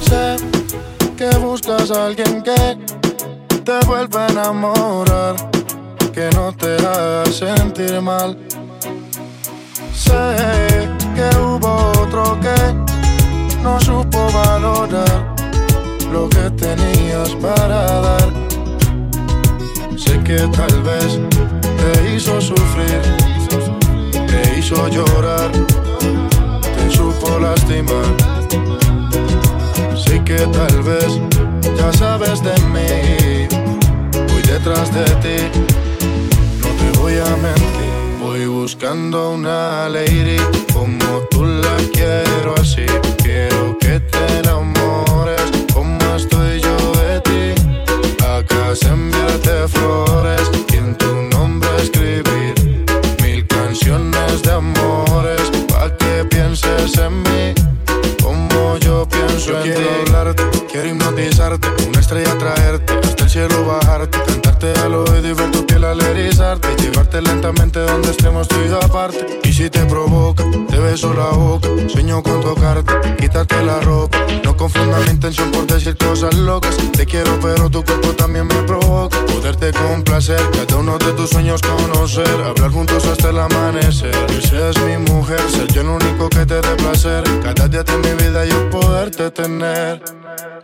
Sé que buscas a alguien que te vuelva a enamorar, que no te haga sentir mal. Sé que hubo otro que no supo valorar lo que tenías para dar. Sé que tal vez te hizo sufrir, te hizo llorar tal vez ya sabes de mí. Voy detrás de ti, no te voy a mentir. Voy buscando una lady como tú la quiero así por decir cosas locas. Te quiero, pero tu cuerpo también me provoca. Poderte complacer, cada uno de tus sueños conocer. Hablar juntos hasta el amanecer. Que seas mi mujer, ser yo el único que te dé placer. Cada día de mi vida yo poderte tener.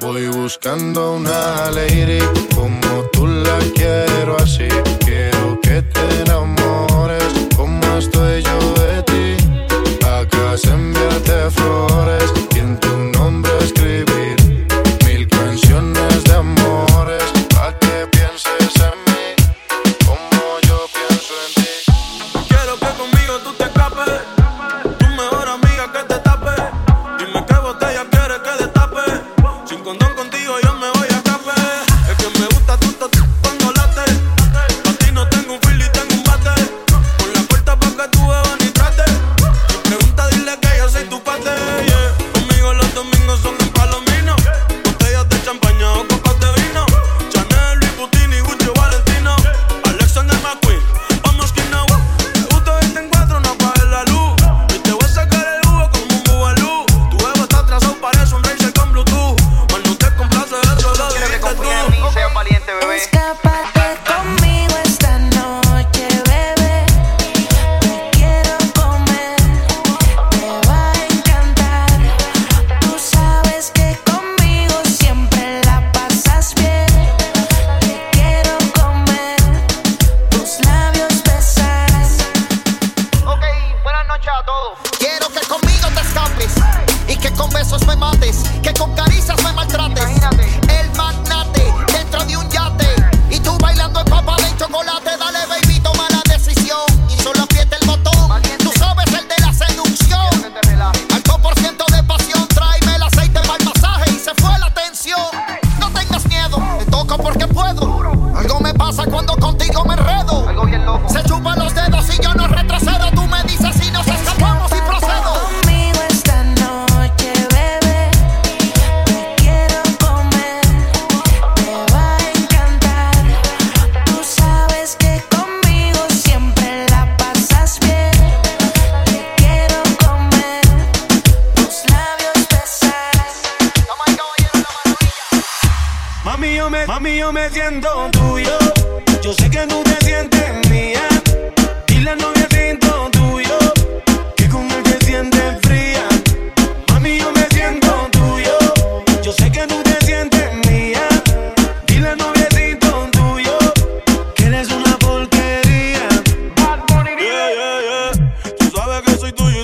Voy buscando una lady como tú la quiero así. Quiero que te enamores como Oh. Mami, yo me, yo me siento tuyo. Yo sé que tú te sientes mía. Y la novia siento tuyo. Que con él te sientes fría. Mami, yo me siento tuyo. Yo sé que tú te sientes mía. Y la novia siento tuyo. Que eres una porquería. Bad yeah, yeah, yeah. Tú sabes que soy tuyo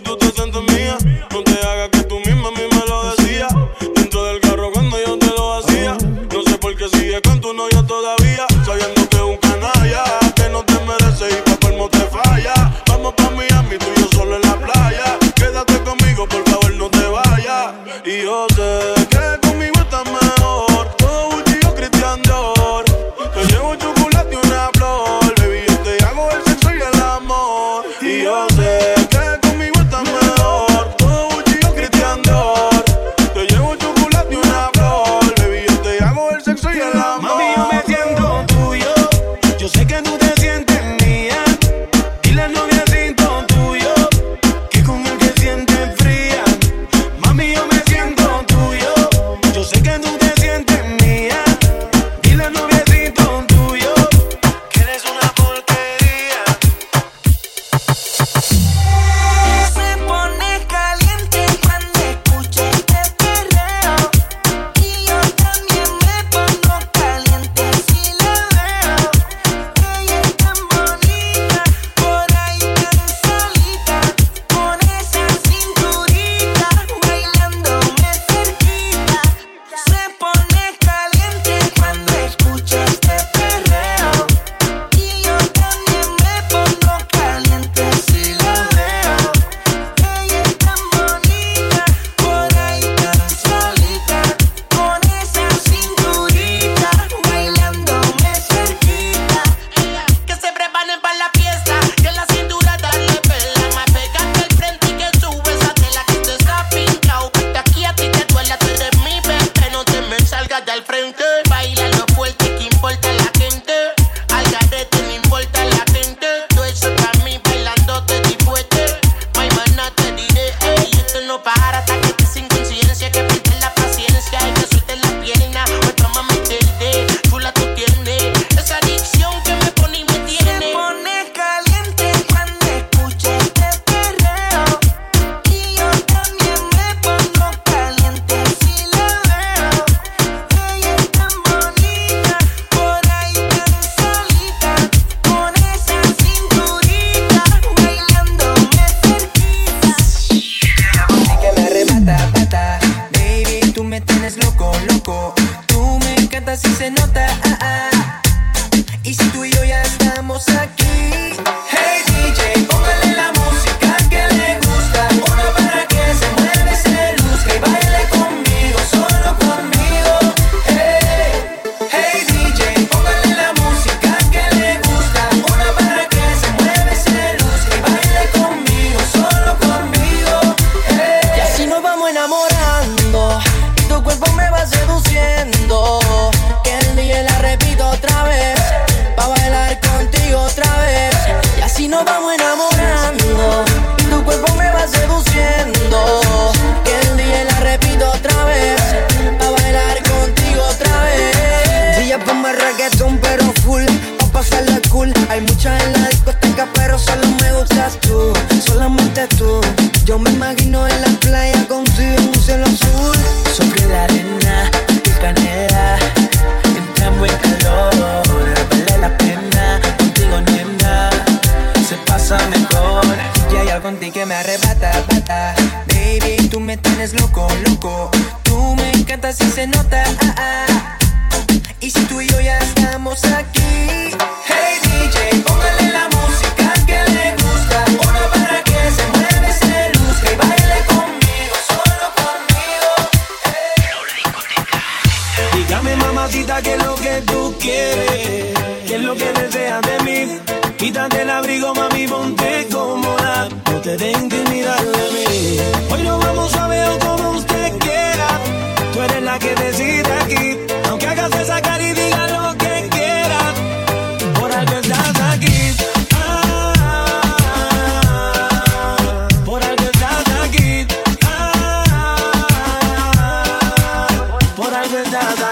Que el día la repito otra vez. Pa' bailar contigo otra vez. Y así nos vamos. contigo que me arrebata, bata. Baby, tú me tienes loco, loco. Tú me encantas y se nota. Ah, ah. Y si tú y yo ya estamos aquí. Hey DJ, póngale la música que le gusta. Una para que se mueve, se luzca y baile conmigo, solo conmigo. Hey. Dígame mamacita que es lo que tú quieres, que es lo que deseas de mí. Quítate el abrigo, mami, ponte como de intimidad de mí. Hoy nos vamos a ver como usted quiera. Tú eres la que decide aquí. Aunque hagas de sacar y diga lo que quieras. Por algo estás aquí. Ah, por algo estás aquí. Ah, por algo estás aquí.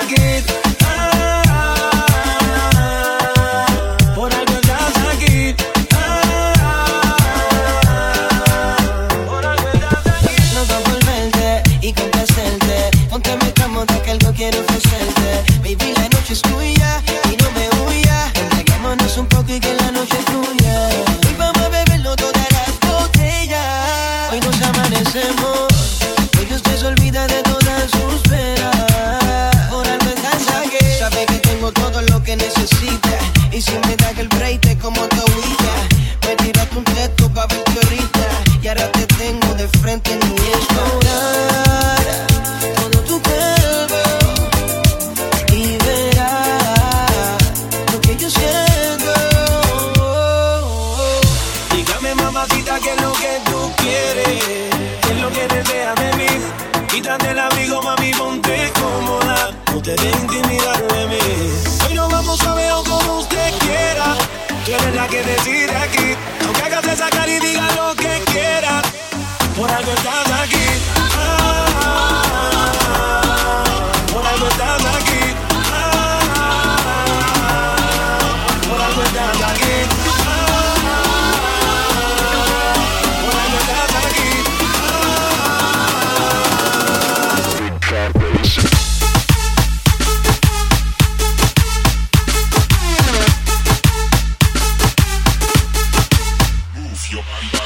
your body.